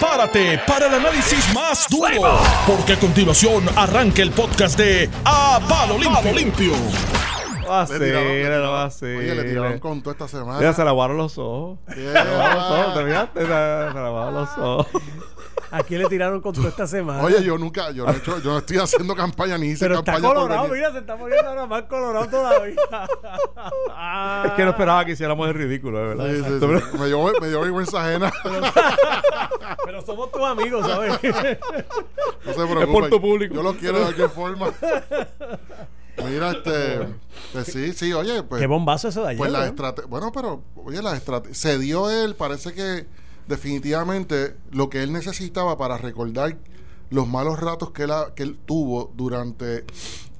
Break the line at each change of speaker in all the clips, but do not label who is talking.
prepárate para el análisis más duro, porque a continuación arranca el podcast de A Palo Limpio. Limpio.
Va a ser, va a ser.
Oye, le tiraron con toda esta semana.
Mira, se lavaron los ojos.
¿Qué
Se lavaron los ojos, ¿te fijaste? Se lavaron los ojos.
¿A quién le tiraron con toda esta semana?
Oye, yo nunca, yo no, he hecho, yo no estoy haciendo campaña ni hice
pero está
campaña por
colorado, mira, se está poniendo ahora más colorado todavía.
Es que no esperaba que hiciéramos el ridículo, de verdad.
Sí, sí, sí. Me dio, me dio vergüenza ajena.
Pero somos tus amigos, ¿sabes?
No se preocupe.
por tu público.
Yo lo quiero de cualquier forma. Mira, este. pues sí, sí, oye, pues.
Qué bombazo eso de ayer.
Pues la. Bueno, pero, oye, la estrategia. Se dio él, parece que definitivamente lo que él necesitaba para recordar los malos ratos que él, que él tuvo durante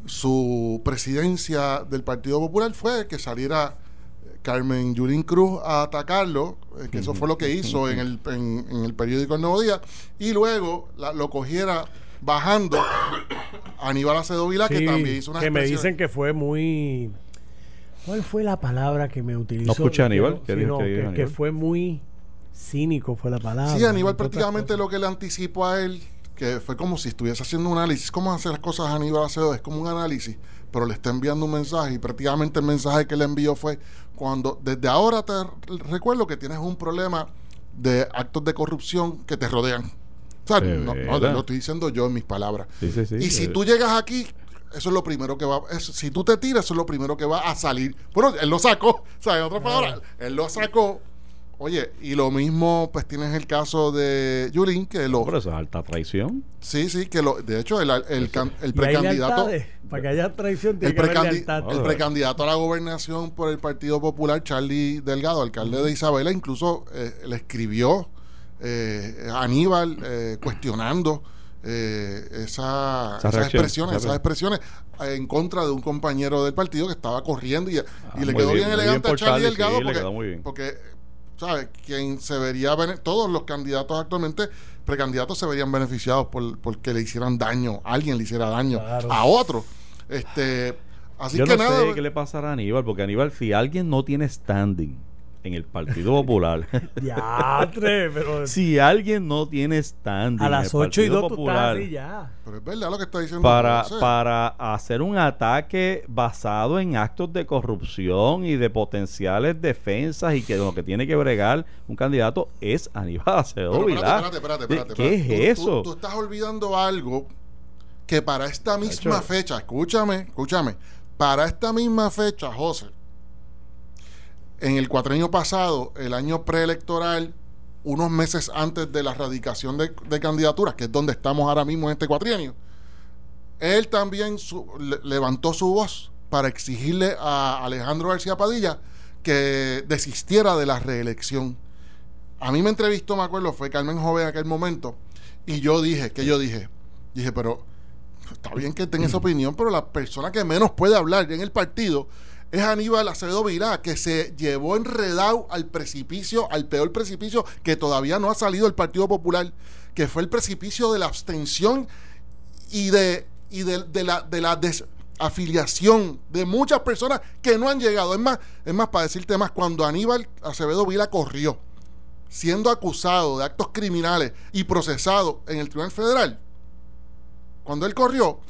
su presidencia del Partido Popular fue que saliera Carmen Yulín Cruz a atacarlo, eh, que eso fue lo que hizo en el, en, en el periódico El Nuevo Día, y luego la- lo cogiera bajando a Aníbal Acevedo Vilá, que también hizo una
que me dicen que fue muy... ¿Cuál fue la palabra que me utilizó?
No escuché a
Que
Aníbal,
no-
¿qué
sí,
dijo-
no,
qué
que, que
Aníbal?
fue muy cínico fue la palabra.
Sí, Aníbal prácticamente lo que le anticipó a él, que fue como si estuviese haciendo un análisis. ¿Cómo hacer las cosas Aníbal Acevedo? Es como un análisis, pero le está enviando un mensaje y prácticamente el mensaje que le envió fue cuando desde ahora te recuerdo que tienes un problema de actos de corrupción que te rodean. O sea, no, lo estoy diciendo yo en mis palabras.
Sí, sí, sí.
y si
Eh,
tú llegas aquí, eso es lo primero que va eso- Si tú te tiras, eso es lo primero que va a salir. Bueno, él lo sacó. O sea, en otras palabras, él lo sacó. Oye, y lo mismo, pues tienes el caso de Yulín, que lo.
Pero eso es alta traición.
Sí, sí, que lo. De hecho, el, el, precandidato.
Para que haya traición tiene
El,
que haber
precandi- el precandidato a la gobernación por el Partido Popular, Charlie Delgado, alcalde de Isabela, incluso eh, le escribió eh, a Aníbal eh, cuestionando eh, esa-
Esa
esas expresiones,
esa
esas expresiones en contra de un compañero del partido que estaba corriendo y, y
muy
le quedó
bien,
elegante
bien
a Charlie
Charlie,
Delgado
sí, le
porque,
quedó muy bien.
porque ¿sabes? Quien se vería, bene- todos los candidatos actualmente, precandidatos se verían beneficiados por porque le hicieran daño, alguien le hiciera daño
Claro.
a otro. Este, así
Yo
que
no
nada.
sé qué le pasará a Aníbal, porque Aníbal, si alguien no tiene standing en el Partido Popular,
Diatre, pero
si alguien no tiene standing
a
en
las
el
8 y
Partido
2 tú estás
Popular
así ya.
Pero es verdad lo que está diciendo.
para,
José.
para hacer un ataque basado en actos de corrupción y de potenciales defensas y que lo que tiene que bregar un candidato es Aníbal Acevedo Vilá.
espérate, espérate, espérate,
¿Qué
espérate.
es
Tú-
eso?
Tú, estás olvidando algo que para esta misma fecha, escúchame, escúchame, para esta misma fecha, José, en el cuatrenio pasado, el año preelectoral, unos meses antes de la radicación de, candidaturas, que es donde estamos ahora mismo en este cuatrienio, él también levantó su voz para exigirle a Alejandro García Padilla que desistiera de la reelección. A mí me entrevistó, me acuerdo, fue Carmen Joven en aquel momento, y yo dije, que yo dije? Dije, pero está bien que tenga esa opinión, pero la persona que menos puede hablar en el partido es Aníbal Acevedo Virá, que se llevó enredado al precipicio, al peor precipicio que todavía no ha salido el Partido Popular, que fue el precipicio de la abstención y de, y de, de la, de la desafiliación de muchas personas que no han llegado. Es más, es más, para decirte más, cuando Aníbal Acevedo Vila corrió, siendo acusado de actos criminales y procesado en el Tribunal Federal, cuando él corrió,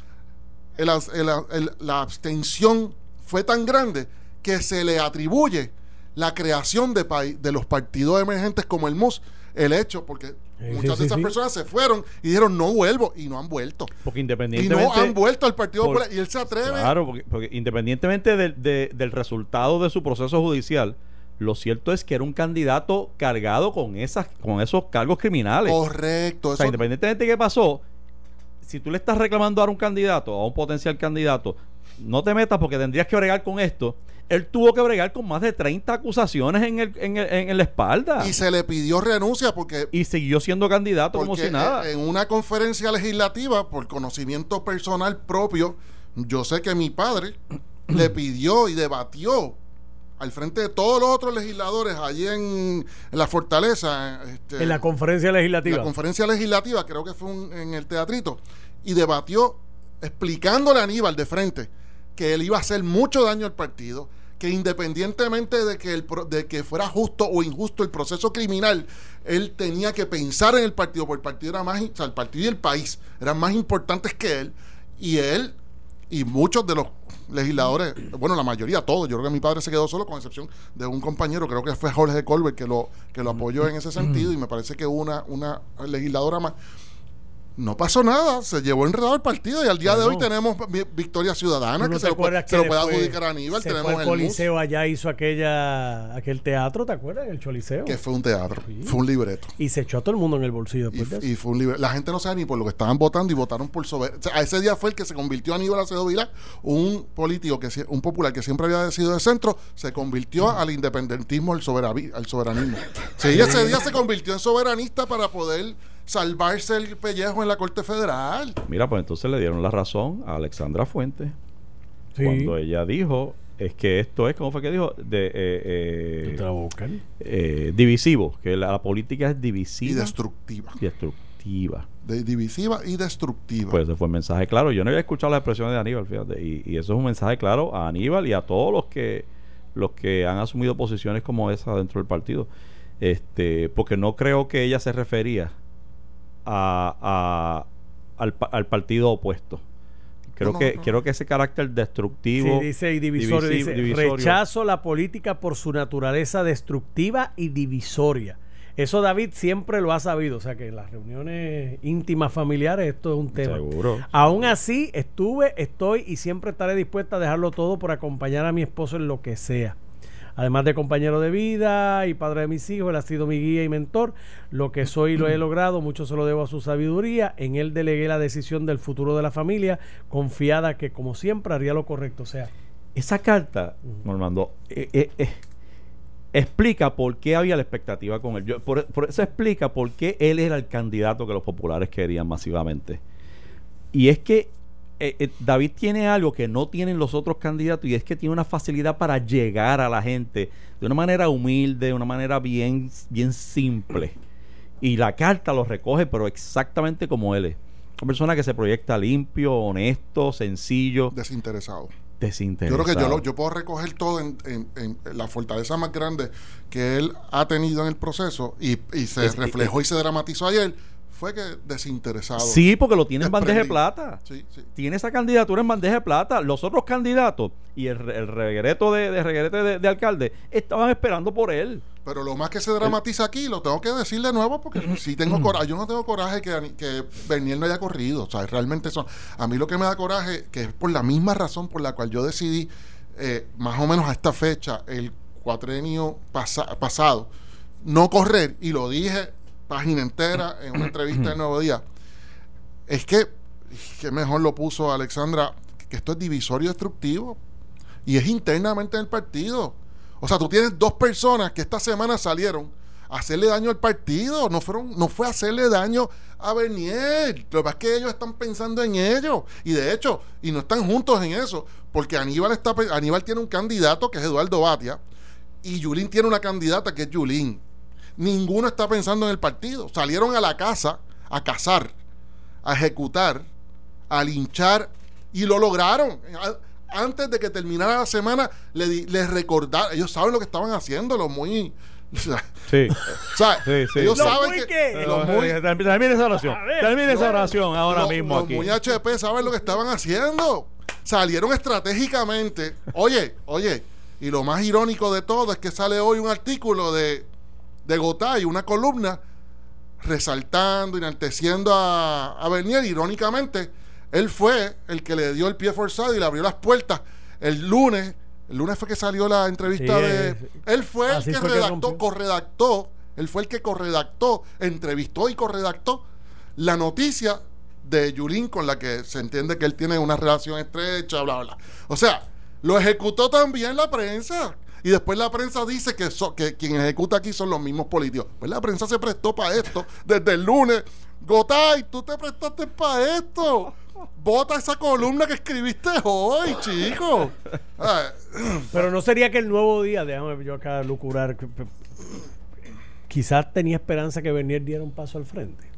la abstención fue tan grande que se le atribuye la creación de, de los partidos emergentes como el MUS, el hecho, porque
Sí,
muchas
sí,
de esas
sí.
personas se fueron y dijeron no vuelvo y no han vuelto.
Porque
Y
independientemente...
no han vuelto al Partido
por-
Popular y él se atreve.
Claro, porque, porque independientemente del- de- del resultado de su proceso judicial, lo cierto es que era un candidato cargado con esas con esos cargos criminales.
Correcto.
o sea,
eso-
independientemente de qué pasó, si tú le estás reclamando a un candidato, a un potencial candidato, no te metas porque tendrías que bregar con esto. Él tuvo que bregar con más de 30 acusaciones en, el, en, el- en la espalda.
y se le pidió renuncia porque
Y siguió siendo candidato como si nada.
en una conferencia legislativa, por conocimiento personal propio, yo sé que mi padre le pidió y debatió al frente de todos los otros legisladores allí en, en la fortaleza, este,
En la conferencia
en la
legislativa.
conferencia legislativa, creo que fue un- en el teatrito, y debatió explicándole a Aníbal de frente que él iba a hacer mucho daño al partido, que independientemente de que, el, de que fuera justo o injusto el proceso criminal, él tenía que pensar en el partido, porque el partido era más, o sea, el partido y el país eran más importantes que él, y él y muchos de los legisladores, bueno, la mayoría, todos, yo creo que mi padre se quedó solo, con excepción de un compañero, creo que fue Jorge Colbert que lo, que lo apoyó en ese sentido, y me parece que una, una legisladora más. No pasó nada, se llevó enredado el partido y al día de hoy tenemos vi- victoria ciudadana
¿Tú no
que se lo, puede- se lo adjudicar a Aníbal.
se
Tenemos
fue
el
Coliseo allá hizo aquella aquel teatro, ¿te acuerdas? El Choliseo.
que fue un teatro, fue un libreto.
Y se echó a todo el mundo en el bolsillo
Y, y fue un libre- La gente no sabe ni por lo que estaban votando y votaron por o sea, a ese día fue el que se convirtió Aníbal Acevedo Vila, un político, que un popular que siempre había sido de centro, se convirtió al independentismo, al soberanismo. Sí, ese día se convirtió en soberanista para poder salvarse el pellejo en la Corte Federal.
Mira, pues entonces le dieron la razón a Alexandra Fuentes
Sí.
cuando ella dijo es que esto es, ¿cómo fue que dijo? De, eh, eh, eh, divisivo, que la, la política es
Y
divisiva
destructiva.
y destructiva.
De divisiva y destructiva.
Pues ese fue el mensaje claro. Yo no había escuchado las expresiones de Aníbal, fíjate. Y, y eso es un mensaje claro a Aníbal y a todos los que los que han asumido posiciones como esa dentro del partido. Este, porque no creo que ella se refería a, a- al, pa- al partido opuesto. Creo
No,
que
no.
creo que ese carácter destructivo
Sí, dice y divisorio.
divisi-
dice,
divisorio.
rechazo la política por su naturaleza destructiva y divisoria. Eso David siempre lo ha sabido. O sea que en las reuniones íntimas familiares esto es un tema.
Seguro.
Aún así, estuve, estoy y siempre estaré dispuesta a dejarlo todo por acompañar a mi esposo en lo que sea. Además de compañero de vida y padre de mis hijos, él ha sido mi guía y mentor. Lo que soy y lo he logrado, mucho se lo debo a su sabiduría. En él delegué la decisión del futuro de la familia, confiada que, como siempre, haría lo correcto. O sea,
Esa carta, Normando, eh, eh, eh, explica por qué había la expectativa con él. Yo- por, por eso explica por qué él era el candidato que los populares querían masivamente. Y es que eh, eh, David tiene algo que no tienen los otros candidatos y es que tiene una facilidad para llegar a la gente de una manera humilde, de una manera bien, bien simple. Y la carta lo recoge, pero exactamente como él es. Una persona que se proyecta limpio, honesto, sencillo,
Desinteresado. Yo
desinteresado.
creo que yo, lo- yo puedo recoger todo en, en- en la fortaleza más grande que él ha tenido en el proceso y, y se
Es-
reflejó y se dramatizó ayer, fue que desinteresado.
Sí, porque lo tiene en bandeja de plata.
Sí, sí.
Tiene esa candidatura en bandeja de plata. Los otros candidatos y el, el reguereto de, de de, de alcalde estaban esperando por él.
Pero lo más que se dramatiza aquí, lo tengo que decir de nuevo porque si tengo coraje, yo no tengo coraje que, que Bernier no haya corrido. O sea, realmente eso. A mí lo que me da coraje, que es por la misma razón por la cual yo decidí, eh, más o menos a esta fecha, el cuatrenio pasa- pasado, no correr, y lo dije página entera en una entrevista del Nuevo Día, es que, que mejor lo puso Alexandra, que esto es divisorio destructivo y es internamente en el partido. O sea, tú tienes dos personas que esta semana salieron a hacerle daño al partido. No fueron, no fue hacerle daño a Bernier. Lo que pasa es que ellos están pensando en ello. Y de hecho, y no están juntos en eso. Porque Aníbal está Aníbal tiene un candidato que es Eduardo Batia. Y Yulín tiene una candidata que es Yulín. Ninguno está pensando en el partido. Salieron a la casa a cazar, a ejecutar, a linchar y lo lograron. Antes de que terminara la semana, les recordar, ellos saben lo que estaban haciendo, los muy. O sea,
Sí.
o sea,
Sí, sí.
ellos
¿Los
saben
muy
que. los muy-
Termine esa oración.
A ver,
Termine esa oración ahora
los-
mismo
los
aquí.
muy HP saben lo que estaban haciendo. Salieron estratégicamente. Oye, oye, y lo más irónico de todo es que sale hoy un artículo de, de Gotay, una columna, resaltando, enalteciendo a, a Bernier. Irónicamente, él fue el que le dio el pie forzado y le abrió las puertas el lunes. El lunes fue que salió la entrevista
Sí,
de. Él fue el que
fue
redactó, corredactó. Él fue el que corredactó, entrevistó y corredactó la noticia de Yulín con la que se entiende que él tiene una relación estrecha, bla, bla. O sea, lo ejecutó también la prensa. Y después la prensa dice que, so- que quien ejecuta aquí son los mismos políticos. Pues la prensa se prestó para esto desde el lunes. Gotay, tú te prestaste para esto. Vota esa columna que escribiste hoy, chico. Ah,
Pero no sería que el nuevo día, déjame yo acá lucurar, quizás tenía esperanza que Bernier diera un paso al frente.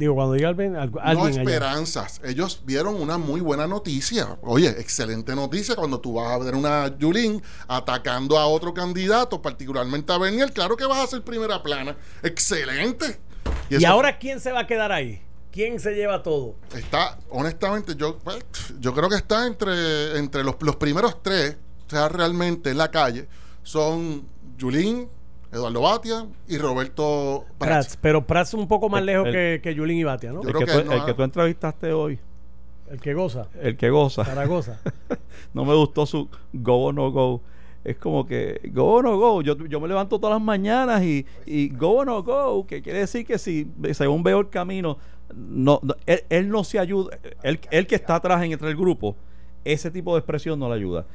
Digo, cuando diga alguien, algu-
No
allá.
esperanzas. Ellos vieron una muy buena noticia. Oye, excelente noticia cuando tú vas a ver una Yulín atacando a otro candidato, particularmente a Bernier. Claro que vas a ser primera plana. Excelente.
¿Y ahora quién se va a quedar ahí? ¿Quién se lleva todo?
está, honestamente, yo, pues, yo creo que está entre, entre los, los primeros tres, o sea, realmente en la calle, son Yulín, Eduardo Batia y Roberto Prats.
Prats, pero Prats un poco más
El-
lejos
el-
que, que Yulín y Batia, ¿no?
Yo
El
creo
que,
que
tú,
no
el que tú entrevistaste hoy,
El que goza.
el que goza,
Zaragoza.
no me gustó su go o no go. Es como que go o no go. Yo, yo me levanto todas las mañanas y, y go o no go, que quiere decir que si según veo el camino, no, no- él, él no se ayuda. Él, él que está atrás en entre el grupo, ese tipo de expresión no le ayuda.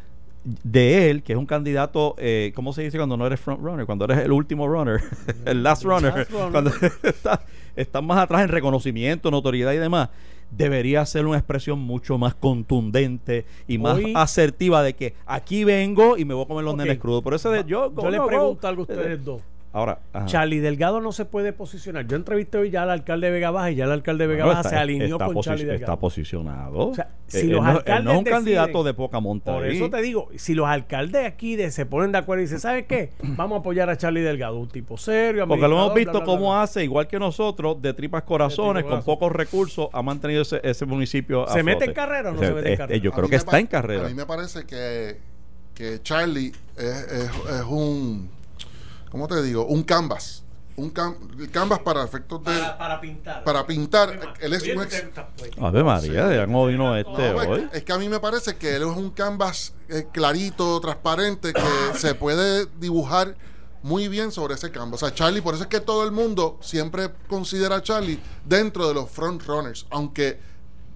De él, que es un candidato, eh, ¿cómo se dice cuando no eres front runner? Cuando eres el último runner, el last runner,
Last runner.
cuando estás estás más atrás en reconocimiento, notoriedad y demás, debería ser una expresión mucho más contundente y más
Hoy-
asertiva de que aquí vengo y me voy a comer los
Ok.
nenes crudos. Por eso de yo,
Yo le
go, go,
pregunto
go.
algo a ustedes dos.
Ahora, ajá.
Charlie Delgado no se puede posicionar. Yo entrevisté hoy ya al alcalde de Vega Baja y ya el alcalde de Vega Baja
está-
se alineó
está
con Charlie
Está
Delgado.
posicionado.
O sea, si
Eh, él
los
no- él
alcaldes
no es un
deciden-
candidato de poca monta.
Por eso te digo, si los alcaldes aquí de, se ponen de acuerdo y dicen, ¿sabes qué? Vamos a apoyar a Charlie Delgado, un tipo serio,
Porque lo hemos visto
bla, bla,
cómo
bla, bla.
hace, igual que nosotros, de tripas corazones,
De
con
tripas
pocos recursos, ha mantenido ese, ese municipio. a
¿Se mete
flote.
en carrera o no
O sea,
se mete en
eh,
carrera?
Yo
A
creo que
me
está en carrera.
A mí me parece que, que Charlie es, es- es un, ¿cómo te digo? Un canvas. Un el canvas para efectos de...
Para, para pintar.
para pintar. Él es un ex-.
Ave María, de cómo vino este
No, es,
hoy.
es que a mí me parece que él es un canvas eh, clarito, transparente, que se puede dibujar muy bien sobre ese canvas. O sea, Charlie, por eso es que todo el mundo siempre considera a Charlie dentro de los front runners, aunque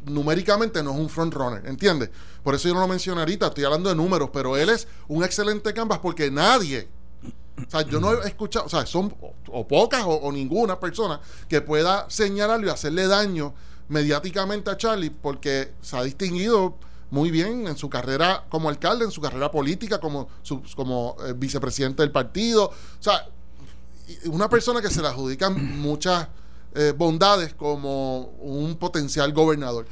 numéricamente no es un front runner, ¿entiendes? Por eso yo no lo mencioné ahorita, estoy hablando de números, pero él es un excelente canvas porque nadie, o sea, yo no he escuchado, o sea, son o, pocas o, ninguna persona que pueda señalarlo y hacerle daño mediáticamente a Charlie porque se ha distinguido muy bien en su carrera como alcalde, en su carrera política, como, como eh, vicepresidente del partido. O sea, una persona que se le adjudican muchas eh, bondades como un potencial gobernador,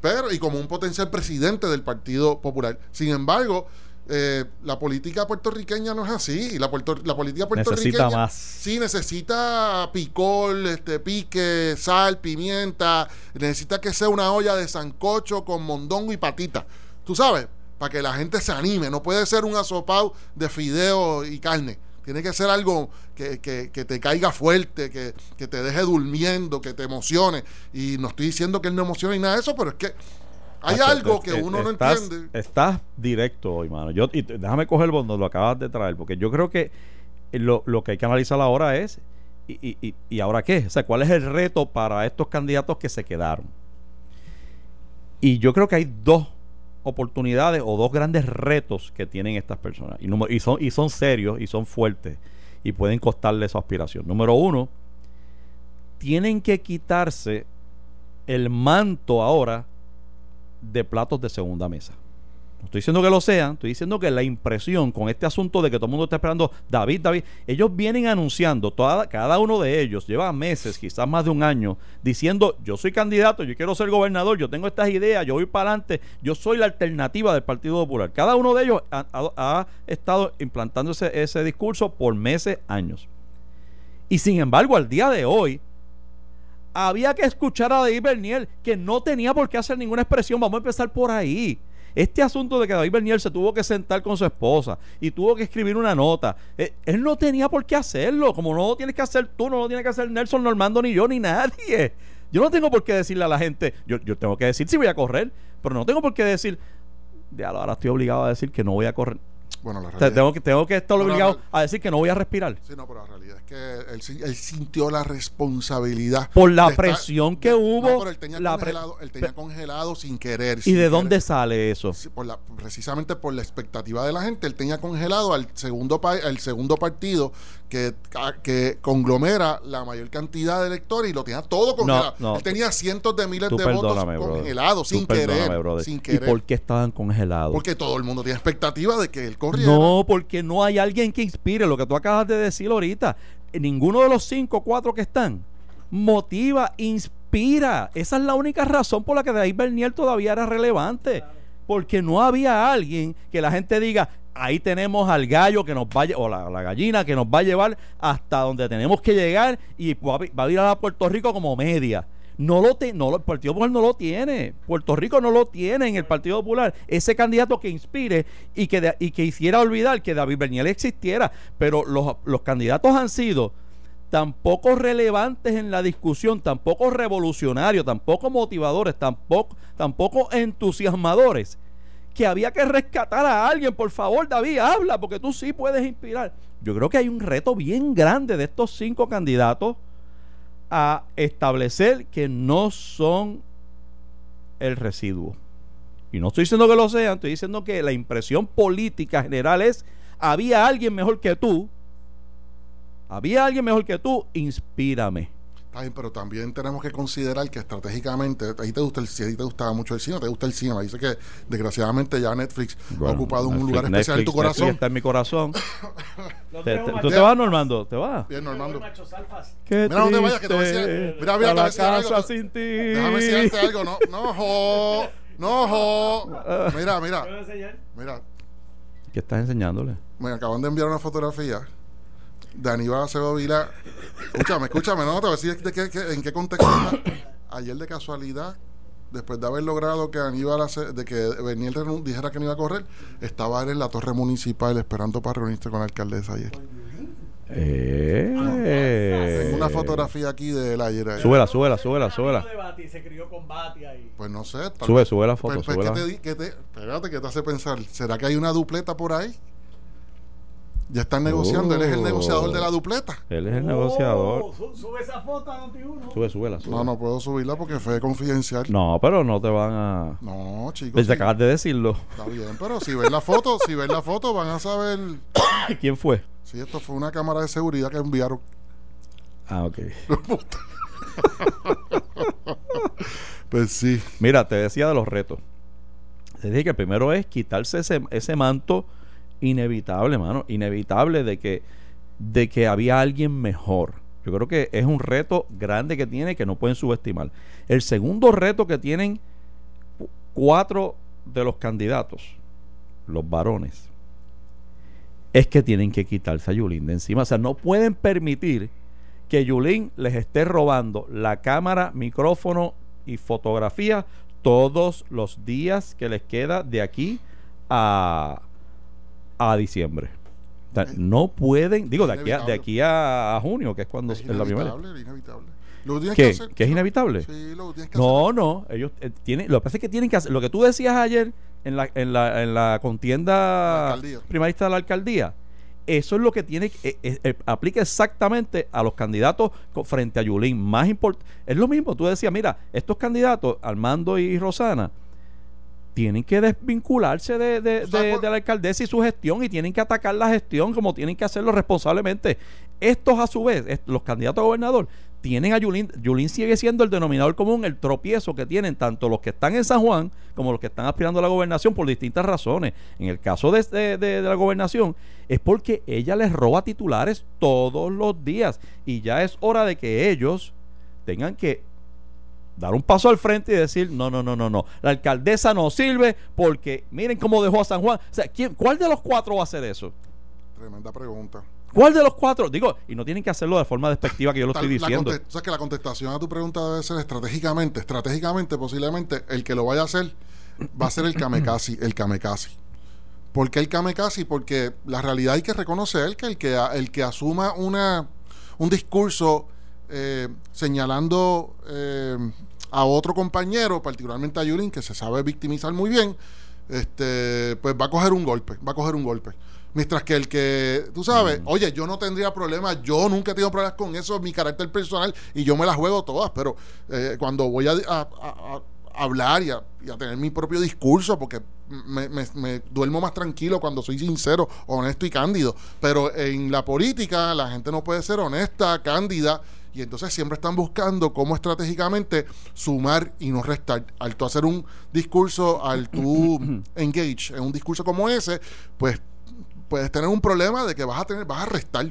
pero y como un potencial presidente del Partido Popular. Sin embargo, eh, la política puertorriqueña no es así. La, puerto- la política puertorriqueña
Necesita más.
sí necesita picor, este pique, sal, pimienta, necesita que sea una olla de sancocho con mondongo y patita. Tú sabes, para que la gente se anime. No puede ser un asopado de fideo y carne. Tiene que ser algo que, que- que te caiga fuerte, que, que te deje durmiendo, que te emocione. Y no estoy diciendo que él no emocione ni nada de eso, pero es que hay
Macho,
algo
es-
que
es-
uno no entiende.
Estás directo hoy, mano. Yo, y déjame coger donde lo acabas de traer, porque yo creo que lo, lo que hay que analizar ahora es, y, y- y- ¿y ahora qué? O sea, ¿cuál es el reto para estos candidatos que se quedaron? Y yo creo que hay dos oportunidades o dos grandes retos que tienen estas personas. Y, número- y, son, y son serios y son fuertes y pueden costarle su aspiración. Número uno, tienen que quitarse el manto ahora de platos de segunda mesa. No estoy diciendo que lo sean, estoy diciendo que la impresión con este asunto de que todo el mundo está esperando David, David, ellos vienen anunciando, toda, cada uno de ellos lleva meses, quizás más de un año, diciendo yo soy candidato, yo quiero ser gobernador, yo tengo estas ideas, yo voy para adelante, yo soy la alternativa del Partido Popular. Cada uno de ellos ha, estado implantando ese, ese discurso por meses, años. Y sin embargo, al día de hoy, había que escuchar a David Bernier, que no tenía por qué hacer ninguna expresión. Vamos a empezar por ahí. Este asunto de que David Bernier se tuvo que sentar con su esposa y tuvo que escribir una nota, eh, él no tenía por qué hacerlo. Como no lo tienes que hacer tú, no lo tiene que hacer Nelson Normando, ni yo, ni nadie. Yo no tengo por qué decirle a la gente, yo, yo tengo que decir si voy a correr, pero no tengo por qué decir, de ahora estoy obligado a decir que no voy a correr.
Bueno, la realidad,
tengo que, tengo que estar
No, no,
obligado
no.
a decir que no voy a respirar.
Sí, no, pero la realidad es que él, sintió la responsabilidad.
Por la
estar-
presión que hubo,
No, pero él tenía,
la
congelado, él tenía congelado sin querer.
¿Y
sin
de dónde sale eso?
Sí, por la- precisamente por la expectativa de la gente, él tenía congelado al segundo al segundo partido que, que conglomera la mayor cantidad de electores y lo tenía todo congelado.
no.
Él tenía cientos de miles de votos congelados sin querer, sin
¿Y
querer.
por qué estaban congelados?
Porque todo el mundo tiene expectativa de que él
No, porque no hay alguien que inspire lo que tú acabas de decir ahorita. Ninguno de los cinco o cuatro que están motiva, inspira. Esa es la única razón por la que David Bernier todavía era relevante. Porque no había alguien que la gente diga, ahí tenemos al gallo que nos vaya, o la, gallina que nos va a llevar hasta donde tenemos que llegar y va, va a ir a Puerto Rico como media. No lo te- no el Partido Popular no lo tiene. Puerto Rico no lo tiene en el Partido Popular. Ese candidato que inspire y que, y que hiciera olvidar que David Bernier existiera. Pero los, los candidatos han sido tan poco relevantes en la discusión, tan poco revolucionarios, tan poco motivadores, tan poco, tan poco entusiasmadores, que había que rescatar a alguien. Por favor, David, habla, porque tú sí puedes inspirar. Yo creo que hay un reto bien grande de estos cinco candidatos a establecer que no son el residuo. Y no estoy diciendo que lo sean, estoy diciendo que la impresión política general es, había alguien mejor que tú, había alguien mejor que tú, inspírame.
Está bien, pero también tenemos que considerar que estratégicamente, a ti te gusta el cine, a ti te gustaba mucho el cine, te gusta el cine. Dice que desgraciadamente ya Netflix ha ocupado un
Netflix-
lugar especial en tu corazón.
Netflix está en mi corazón. Te- te- ¿Tú te vas, Normando? ¿Te vas?
Bien, Normando.
Qué
Mira, no te vayas, que te voy a decir-
triste,
mira, mira,
a
te voy a
la
decir algo.
casa sin ti.
Déjame decirte algo, no, no, jo, no, jo. Mira, mira,
¿Puedo enseñar?
mira,
¿Qué estás enseñándole?
me acaban de enviar una fotografía de Aníbal Acevedo Vila. Escúchame, escúchame, no, te voy a decir de qué- qué- en qué contexto está. Ayer de casualidad, después de haber logrado que Aníbal, Ace- de que Bernier renun- dijera que no iba a correr, estaba él en la torre municipal esperando para reunirse con la alcaldesa ayer.
Eh.
Tengo una fotografía aquí de él ayer. ahí.
Súbela, súbela, súbela, súbela.
de Bati, se crió con Bati ahí.
Pues no sé. tal
Sube, sube la foto,
Pues, pues,
súbela.
¿qué te, di- qué te- espérate, ¿qué te hace pensar? ¿Será que hay una dupleta por ahí? Ya están negociando, él es el
Oh.
negociador de la dupleta.
Él es el
Oh,
negociador.
su- Sube esa foto a Noti1.
Sube, súbela, súbela.
No, no puedo subirla porque fue confidencial.
No, pero no te van a.
No, chicos.
Desde
sí,
acabas de decirlo.
Está bien, pero si ven la foto, si ven la foto van a saber
¿Quién fue?
si esto fue una cámara de seguridad que enviaron.
Ah, ok.
Pues sí.
Mira, te decía de los retos. Te dije que el primero es quitarse ese, ese manto inevitable, mano. Inevitable de que, de que había alguien mejor. Yo creo que es un reto grande que tiene que no pueden subestimar. El segundo reto que tienen cu- cuatro de los candidatos, los varones, es que tienen que quitarse a Yulín de encima. O sea, no pueden permitir que Yulín les esté robando la cámara, micrófono y fotografía todos los días que les queda de aquí a, a diciembre. O sea, no pueden, digo, de aquí a, de aquí a, a junio, que es cuando
Es
es la primera.
inevitable, es inevitable. Lo
¿Qué?
que hacer.
¿Que es inevitable?
Sí, lo tienes que
No, no, ellos eh, tienen, lo que pasa es que tienen que hacer, lo que tú decías ayer en la, en la, en la contienda
La
primarista de la alcaldía, eso es lo que tiene, que- eh, eh, eh, aplica exactamente a los candidatos frente a Yulín. Más importante, es lo mismo, tú decías, mira, estos candidatos, Armando y Rosana, tienen que desvincularse de, de- de- la alcaldesa y su gestión y tienen que atacar la gestión como tienen que hacerlo responsablemente. Estos a su vez, est- los candidatos a gobernador, tienen a Yulín. Yulín sigue siendo el denominador común, el tropiezo que tienen tanto los que están en San Juan como los que están aspirando a la gobernación por distintas razones. En el caso de, de- de- de la gobernación, es porque ella les roba titulares todos los días y ya es hora de que ellos tengan que dar un paso al frente y decir, no, no, no, no, no, la alcaldesa no sirve porque miren cómo dejó a San Juan. O sea, ¿quién, ¿cuál de los cuatro va a hacer eso?
Tremenda pregunta.
¿Cuál de los cuatro? Digo, y no tienen que hacerlo de forma despectiva que yo lo
Tal-
estoy diciendo.
o sea que la contestación a tu pregunta debe ser estratégicamente. Estratégicamente, posiblemente, el que lo vaya a hacer va a ser el kamikaze. El kamikaze. ¿Por qué el kamikaze? Porque la realidad hay que reconocer que el que, el que asuma una, un discurso eh, señalando eh, a otro compañero, particularmente a Yulín, que se sabe victimizar muy bien, este, pues va a coger un golpe, va a coger un golpe. Mientras que el que, tú sabes, oye, yo no tendría problemas, yo nunca he tenido problemas con eso, mi carácter personal, y yo me las juego todas, pero eh, cuando voy a, a- a- a hablar y a, y a tener mi propio discurso, porque me, me- me duermo más tranquilo cuando soy sincero, honesto y cándido. Pero en la política la gente no puede ser honesta, cándida, y entonces siempre están buscando cómo estratégicamente sumar y no restar. Al tú hacer un discurso, al tú engage en un discurso como ese, pues puedes tener un problema de que vas a tener, vas a restar.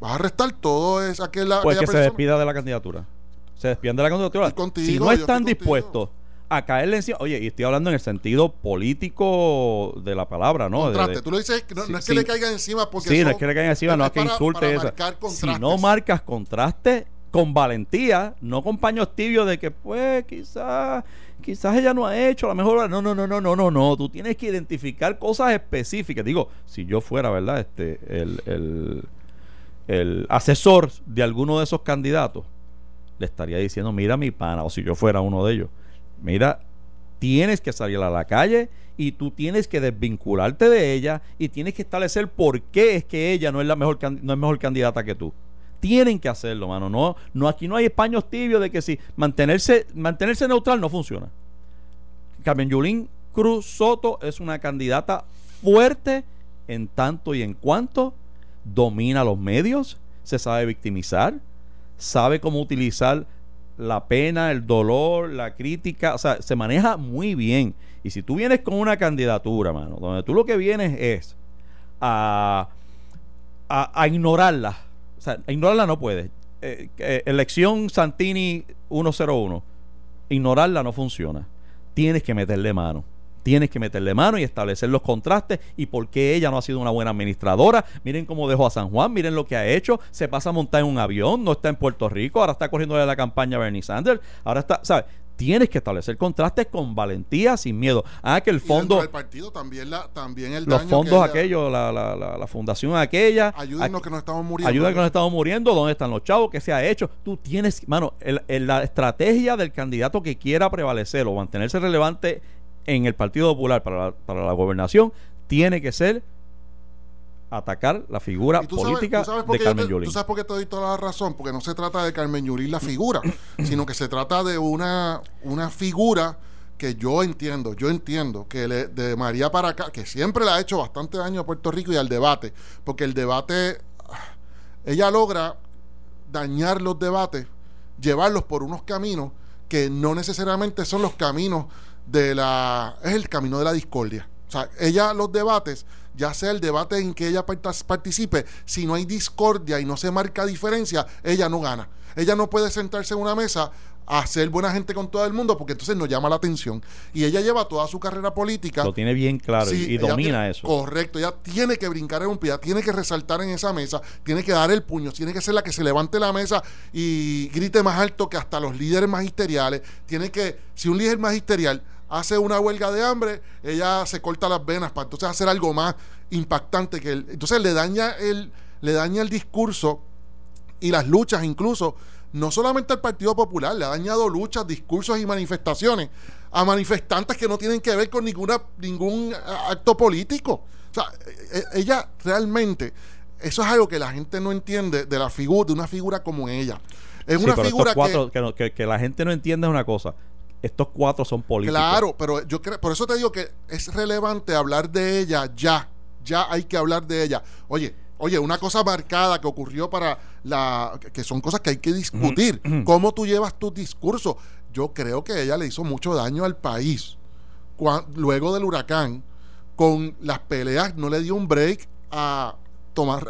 Vas a restar todo es aquella,
Pues
aquella
que se despida de la candidatura. se despiden de la candidatura.
Contigo,
si no están dispuestos a caerle encima, oye, y estoy hablando en el sentido político de la palabra, ¿no?
Contraste.
de-
Tú lo dices, no,
Sí,
no es que
sí.
le caigan encima porque
sí, no es que le caigan encima, no es que
para-
insulte
para
eso.
marcar
Si no marcas contraste con valentía, no con paños tibios de que, pues, quizás, quizás ella no ha hecho, a lo mejor, no, no, no, no, no, no, no, tú tienes que identificar cosas específicas. Digo, si yo fuera, ¿verdad? Este, el, el, el asesor de alguno de esos candidatos, le estaría diciendo, mira mi pana, o si yo fuera uno de ellos, mira, tienes que salir a la calle y tú tienes que desvincularte de ella y tienes que establecer por qué es que ella no es la mejor no es mejor candidata que tú. Tienen que hacerlo, mano. No, no aquí no hay paños tibios de que si mantenerse mantenerse neutral no funciona. Carmen Yulín Cruz Soto es una candidata fuerte en tanto y en cuanto domina los medios, se sabe victimizar, sabe cómo utilizar la pena, el dolor, la crítica, o sea, se maneja muy bien. Y si tú vienes con una candidatura, mano, donde tú lo que vienes es a, a, a ignorarla, o sea, a ignorarla no puedes. Eh, eh, elección Santini 101, ignorarla no funciona. Tienes que meterle mano. Tienes que meterle mano y establecer los contrastes y por qué ella no ha sido una buena administradora. Miren cómo dejó a San Juan, miren lo que ha hecho. Se pasa a montar en un avión, no está en Puerto Rico, ahora está corriendo la campaña Bernie Sanders. Ahora está, ¿sabes? Tienes que establecer contrastes con valentía, sin miedo. Ah, que el fondo,
del partido también, la, también el
los
daño
fondos aquellos, la, la, la, la fundación aquella.
Ayúdennos
aquí-
que nos estamos muriendo.
Ayuda que nos estamos muriendo, ¿dónde están los chavos? ¿Qué se ha hecho? Tú tienes, mano, el- el- la estrategia del candidato que quiera prevalecer o mantenerse relevante en el Partido Popular para la, para la gobernación tiene que ser atacar la figura
sabes-
política
sabes
de Carmen
te-
Yulín.
Tú sabes por qué te doy toda la razón, porque no se trata de Carmen Yulín la figura, sino que se trata de una, una figura que yo entiendo, yo entiendo que le- de María para acá, que siempre le ha hecho bastante daño a Puerto Rico y al debate, porque el debate, ah, ella logra dañar los debates, llevarlos por unos caminos que no necesariamente son los caminos de la... es el camino de la discordia. O sea, ella los debates, ya sea el debate en que ella participe, si no hay discordia y no se marca diferencia, ella no gana. Ella no puede sentarse en una mesa a ser buena gente con todo el mundo porque entonces no llama la atención. Y ella lleva toda su carrera política
Lo tiene bien claro y-
Sí,
y
ella
domina
tiene-
eso.
Correcto, ella tiene que brincar en un pie, ella tiene que resaltar en esa mesa, tiene que dar el puño, tiene que ser la que se levante la mesa y grite más alto que hasta los líderes magisteriales. Tiene que, si un líder magisterial hace una huelga de hambre, ella se corta las venas para entonces hacer algo más impactante que él. Entonces le daña el, le daña el discurso y las luchas incluso, no solamente al Partido Popular, le ha dañado luchas, discursos y manifestaciones a manifestantes que no tienen que ver con ninguna, ningún acto político. O sea, e- e- ella realmente, eso es algo que la gente no entiende de la figura, de una figura como ella. Es
Sí,
una figura
cuatro, que, que- que la gente no entiende es una cosa. Estos cuatro son políticos.
Claro, pero yo creo, por eso te digo que es relevante hablar de ella ya. Ya hay que hablar de ella. Oye, oye, una cosa marcada que ocurrió para la... que son cosas que hay que discutir. ¿Cómo tú llevas tu discurso? Yo creo que ella le hizo mucho daño al país. Luego del huracán, con las peleas, no le dio un break a tomar-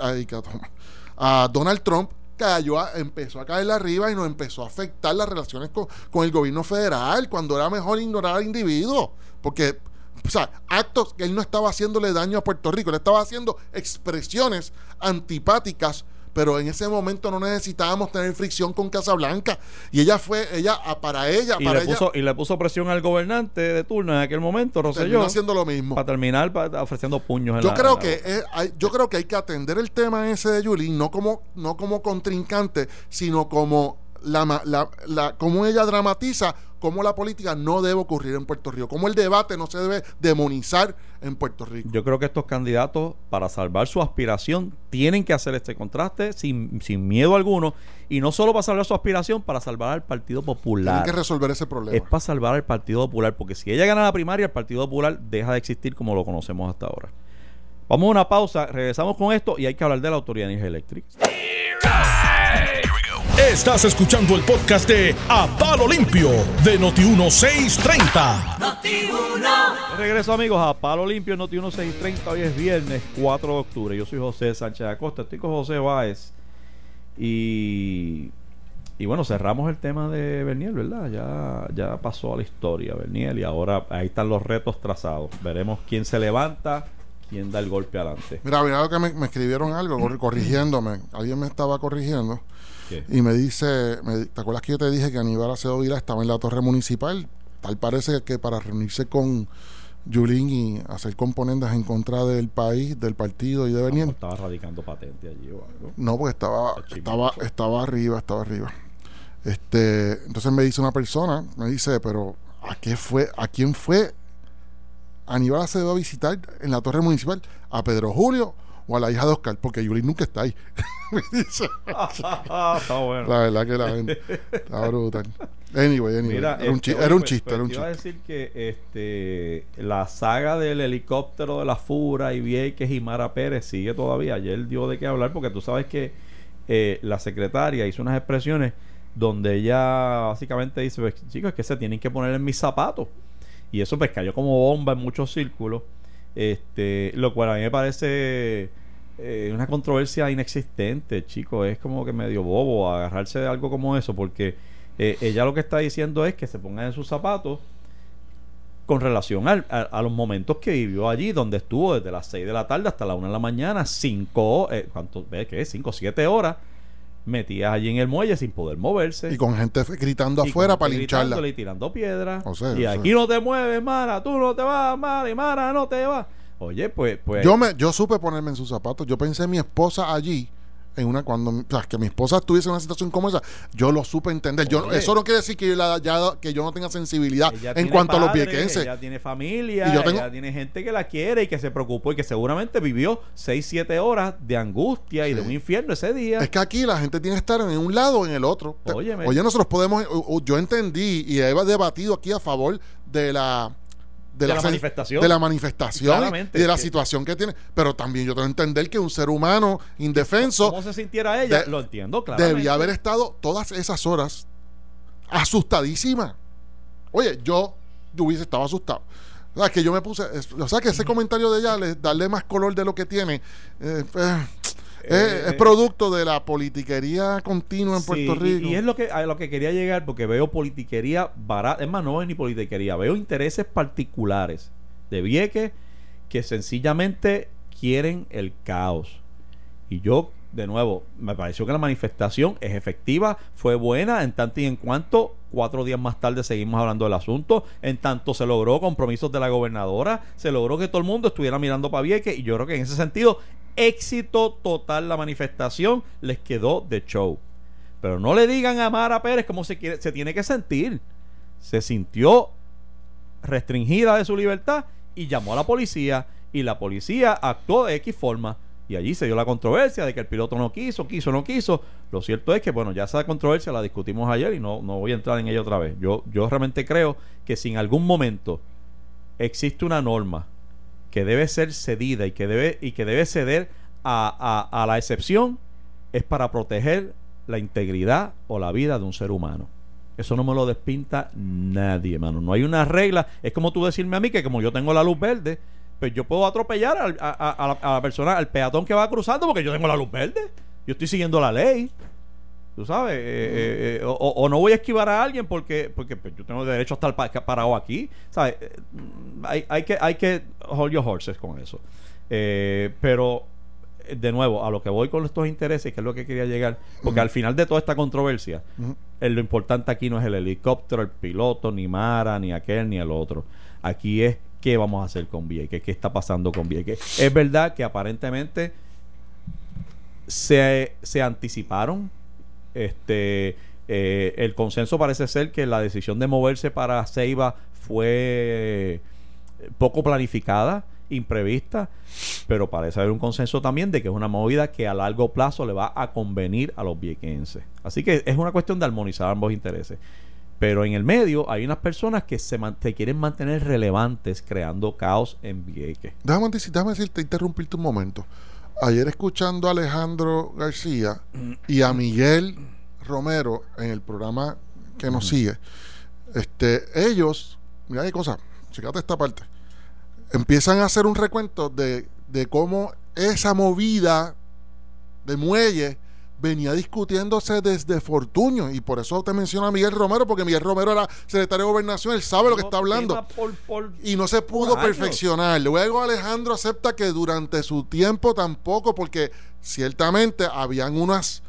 a Donald Trump cayó empezó a caer arriba y nos empezó a afectar las relaciones con, con el gobierno federal cuando era mejor ignorar al individuo. Porque o sea, actos que él no estaba haciéndole daño a Puerto Rico, le estaba haciendo expresiones antipáticas, pero en ese momento no necesitábamos tener fricción con Casablanca. Y ella fue, ella, ah, para ella,
y,
para
le
ella,
puso, y le puso presión al gobernante de turno en aquel momento, Rosselló,
haciendo lo mismo.
para terminar pa- ofreciendo puños. en
Yo
la-
creo
en la-
que es- hay, yo creo que hay que atender el tema ese de Yulín no como no como contrincante, sino como la, la, la- como ella dramatiza cómo la política no debe ocurrir en Puerto Rico, cómo el debate no se debe demonizar en Puerto Rico.
Yo creo que estos candidatos, para salvar su aspiración, tienen que hacer este contraste sin, sin miedo alguno. Y no solo para salvar su aspiración, para salvar al Partido
Tienen
Popular.
que resolver ese problema.
Es para salvar al Partido Popular, porque si ella gana la primaria, el Partido Popular deja de existir como lo conocemos hasta ahora. Vamos a una pausa, regresamos con esto y hay que hablar de la Autoridad de Energía Eléctrica.
Estás escuchando el podcast de A Palo Limpio de Noti1630.
De regreso amigos a Palo Limpio Noti 1630, hoy es viernes 4 de octubre. Yo soy José Sánchez Acosta, estoy con José Báez y, Y bueno, cerramos el tema de Berniel, ¿verdad? Ya, ya pasó a la historia Berniel y ahora ahí están los retos trazados. Veremos quién se levanta, quién da el golpe adelante.
Mira, mira que me, me escribieron algo corri- corrigiéndome. Alguien me estaba corrigiendo
¿Qué?
y me dice, me- ¿te acuerdas que yo te dije que Aníbal Acevedo Vila estaba en la torre municipal? Tal parece que para reunirse con Yulín y hacer componendas en contra del país, del partido y de Berniel.
Estaba radicando patente allí o algo.
No, porque estaba, estaba, estaba arriba, estaba arriba. Este, entonces me dice una persona, me dice, pero ¿a qué fue, a quién fue Aníbal Acevedo a visitar en la torre municipal? ¿A Pedro Julio o a la hija de Oscar? Porque Yulín nunca está ahí. me dice.
Está bueno.
La verdad que la gente está brutal. Anyway, anyway.
Mira,
era, un
este, oye,
era un chiste,
pues
era un
te iba a
chiste.
decir que este, la saga del helicóptero de la Fura y Vieques y Mara Pérez sigue todavía. Ayer dio de qué hablar porque tú sabes que eh, la secretaria hizo unas expresiones donde ella básicamente dice, pues, chicos, es que se tienen que poner en mis zapatos. Y eso pues cayó como bomba en muchos círculos. Este, lo cual a mí me parece eh, una controversia inexistente, chicos. Es como que medio bobo agarrarse de algo como eso, porque eh, ella lo que está diciendo es que se pongan en sus zapatos con relación al- a, los momentos que vivió allí, donde estuvo desde las 6 de la tarde hasta la 1 de la mañana, 5, eh, ¿cuánto? ¿Ves qué? 5, 7 horas metidas allí en el muelle sin poder moverse.
Y con gente gritando
Y
afuera para lincharla.
y tirando piedras.
O sea,
y
o sea.
aquí no te mueves, Mara, tú no te vas, Mara, y Mara no te vas. Oye, pues, pues.
Yo me, yo supe ponerme en sus zapatos. Yo pensé en mi esposa allí, en una cuando, o sea, que mi esposa estuviese en una situación como esa. Yo lo supe entender. Yo,
Oye.
eso no quiere decir que yo, la- ya- que yo no tenga sensibilidad
ella
en cuanto a los viequenses.
Ella tiene familia,
Y yo tengo-
ella tiene gente que la quiere y que se preocupó y que seguramente vivió 6, 7 horas de angustia y de un infierno ese día.
Es que aquí la gente tiene que estar en un lado o en el otro.
Óyeme.
Oye, nosotros podemos. Yo entendí y he debatido aquí a favor de la.
De la manifestación.
De la manifestación y- de la
que-
situación que tiene. Pero también yo tengo que entender que un ser humano indefenso
¿Cómo se sintiera ella?
de-
Lo entiendo, claro.
debía haber estado todas esas horas asustadísima. Oye, yo, yo hubiese estado asustado. O sea, que yo me puse, o sea, que ese comentario de ella, le- darle más color de lo que tiene, eh, eh, eh, es producto de la politiquería continua en
Sí,
Puerto
y-
Rico.
Y, es lo que, a lo que quería llegar, porque veo politiquería barata. Es más, no es ni politiquería, veo intereses particulares de Vieques que sencillamente quieren el caos. Y yo, de nuevo, me pareció que la manifestación es efectiva, fue buena, en tanto y en cuanto cuatro días más tarde seguimos hablando del asunto, en tanto se logró compromisos de la gobernadora, se logró que todo el mundo estuviera mirando para Vieques, y yo creo que en ese sentido, éxito total la manifestación, les quedó de show. Pero no le digan a Mara Pérez cómo se, quiere, se tiene que sentir. Se sintió restringida de su libertad y llamó a la policía y la policía actuó de X forma y allí se dio la controversia de que el piloto no quiso, quiso, no quiso. Lo cierto es que, bueno, ya esa controversia la discutimos ayer y no, no voy a entrar en ella otra vez. Yo, yo realmente creo que si en algún momento existe una norma que debe ser cedida y que debe, y que debe ceder a, a- a la excepción, es para proteger la integridad o la vida de un ser humano. Eso no me lo despinta nadie, mano. No hay una regla. Es como tú decirme a mí que como yo tengo la luz verde, pues yo puedo atropellar a, a- a la persona, al peatón que va cruzando porque yo tengo la luz verde. Yo estoy siguiendo la ley. Tú sabes, eh, eh, eh, o, no voy a esquivar a alguien porque, porque pues, yo tengo derecho a estar pa- parado aquí. ¿Sabes? Mm, Hay, hay, que, hay que hold your horses con eso. Pero, de nuevo, a lo que voy con estos intereses, que es lo que quería llegar, porque al final de toda esta controversia, lo importante aquí no es el helicóptero, el piloto, ni Mara, ni aquel, ni el otro. Aquí es qué vamos a hacer con Vieques, qué está pasando con Vieques. Es verdad que aparentemente se, se anticiparon. Este, eh, el consenso parece ser que la decisión de moverse para Ceiba fue poco planificada, imprevista, pero parece haber un consenso también de que es una movida que a largo plazo le va a convenir a los viequenses. Así que es una cuestión de armonizar ambos intereses. Pero en el medio hay unas personas que se, quieren mantener relevantes creando caos en Vieques.
Déjame, déjame decirte, interrumpirte un momento. Ayer escuchando a Alejandro García y a Miguel Romero en el programa que nos sigue, este, ellos, mira qué cosa, fíjate esta parte, empiezan a hacer un recuento de, de cómo esa movida de muelle venía discutiéndose desde Fortuño y por eso te menciono a Miguel Romero, porque Miguel Romero era secretario de Gobernación, él sabe lo que está hablando.
Tema por- por-
Y no se pudo perfeccionar. Luego Alejandro acepta que durante su tiempo tampoco, porque ciertamente habían unas,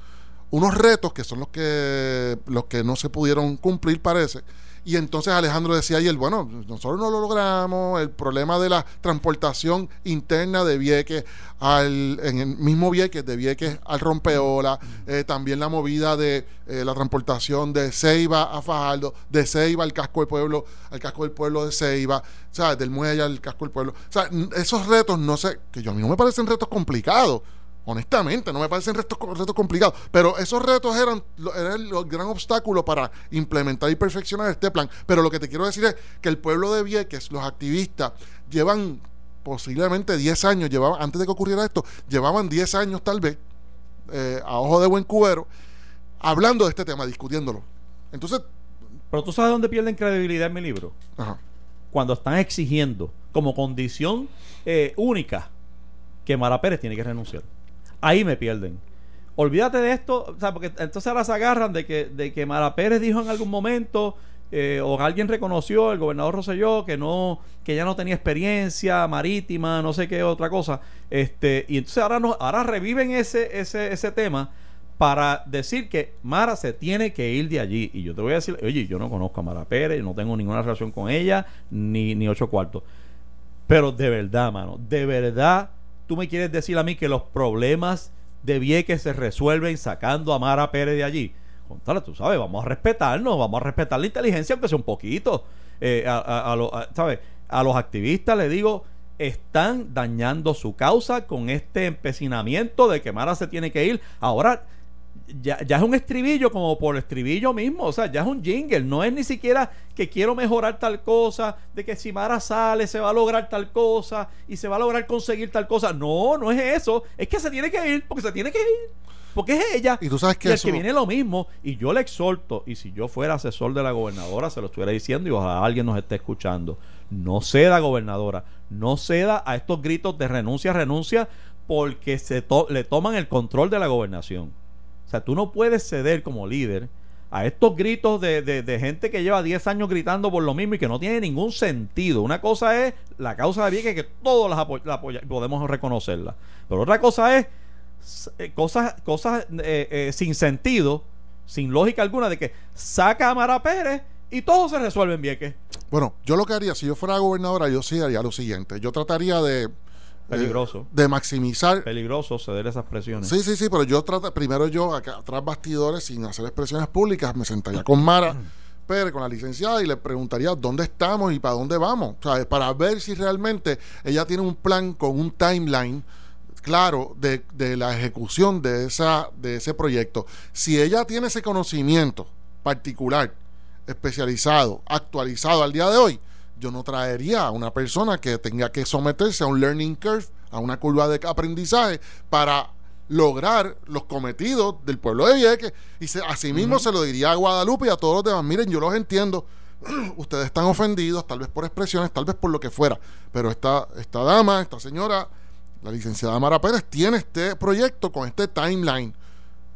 unos retos que son los que, los que no se pudieron cumplir, parece. Y entonces Alejandro decía ayer, bueno, nosotros no lo logramos, el problema de la transportación interna de Vieques al, en el mismo Vieques, de Vieques al Rompeola, eh, también la movida de eh, la transportación de Ceiba a Fajardo, de Ceiba al casco del pueblo, al casco del pueblo de Ceiba, o sea, del muelle al casco del pueblo. O sea, esos retos, no sé, que yo a mí no me parecen retos complicados. Honestamente, no me parecen retos, retos complicados, pero esos retos eran, eran el gran obstáculo para implementar y perfeccionar este plan. Pero lo que te quiero decir es que el pueblo de Vieques, los activistas, llevan posiblemente 10 años, llevaban, antes de que ocurriera esto, llevaban 10 años tal vez, eh, a ojo de buen cubero, hablando de este tema, discutiéndolo. Entonces,
Pero tú sabes dónde pierden credibilidad en mi libro.
ajá,
Cuando están exigiendo como condición eh, única que Mara Pérez tiene que renunciar. Ahí me pierden. Olvídate de esto, o sea, porque entonces ahora se agarran de que, de que Mara Pérez dijo en algún momento, eh, o alguien reconoció, el gobernador Rosselló, que no, que ya no tenía experiencia marítima, no sé qué otra cosa. Este, y entonces ahora no, ahora reviven ese, ese, ese tema para decir que Mara se tiene que ir de allí. Y yo te voy a decir, oye, yo no conozco a Mara Pérez, no tengo ninguna relación con ella, ni, ni ocho cuartos. Pero de verdad, mano, de verdad, tú me quieres decir a mí que los problemas de Vieques se resuelven sacando a Mara Pérez de allí. Contale, tú sabes, vamos a respetarnos, vamos a respetar la inteligencia, aunque sea un poquito. Eh, a, lo- ¿sabes? a los activistas les digo, están dañando su causa con este empecinamiento de que Mara se tiene que ir. Ahora, ya, ya es un estribillo como por estribillo mismo, o sea, ya es un jingle, no es ni siquiera que quiero mejorar tal cosa, de que si Mara sale se va a lograr tal cosa y se va a lograr conseguir tal cosa. No, no es eso, es que se tiene que ir, porque se tiene que ir, porque es ella.
y tú sabes
Y
que
el
eso...
que viene lo mismo, y yo le exhorto, y si yo fuera asesor de la gobernadora, se lo estuviera diciendo, y ojalá alguien nos esté escuchando, no ceda, gobernadora, no ceda a estos gritos de renuncia, renuncia, porque se to- le toman el control de la gobernación. Sea, tú no puedes ceder como líder a estos gritos de, de- gente que lleva 10 años gritando por lo mismo y que no tiene ningún sentido. Una cosa es la causa de Vieques, que todos las podemos reconocerla. Pero otra cosa es eh, cosas, cosas eh, eh, sin sentido, sin lógica alguna, de que saca a Mara Pérez y todo se resuelve en Vieques.
Bueno, yo lo que haría, si yo fuera gobernadora, yo sí haría lo siguiente. Yo trataría de...
Peligroso.
de maximizar...
Peligroso ceder esas presiones.
Sí, sí, sí, pero yo trata, primero yo acá tras bastidores, sin hacer expresiones públicas, me sentaría con Mara Pérez, con la licenciada, y le preguntaría dónde estamos y para dónde vamos. Sea, para ver si realmente ella tiene un plan con un timeline claro de, de la ejecución de, esa, de ese proyecto. Si ella tiene ese conocimiento particular, especializado, actualizado al día de hoy, yo no traería a una persona que tenga que someterse a un learning curve, a una curva de aprendizaje para lograr los cometidos del pueblo de Vieques. Y se, asimismo se lo diría a Guadalupe y a todos los demás. Miren, yo los entiendo. Ustedes están ofendidos, tal vez por expresiones, tal vez por lo que fuera. Pero esta, esta dama, esta señora, la licenciada Mara Pérez, tiene este proyecto con este timeline.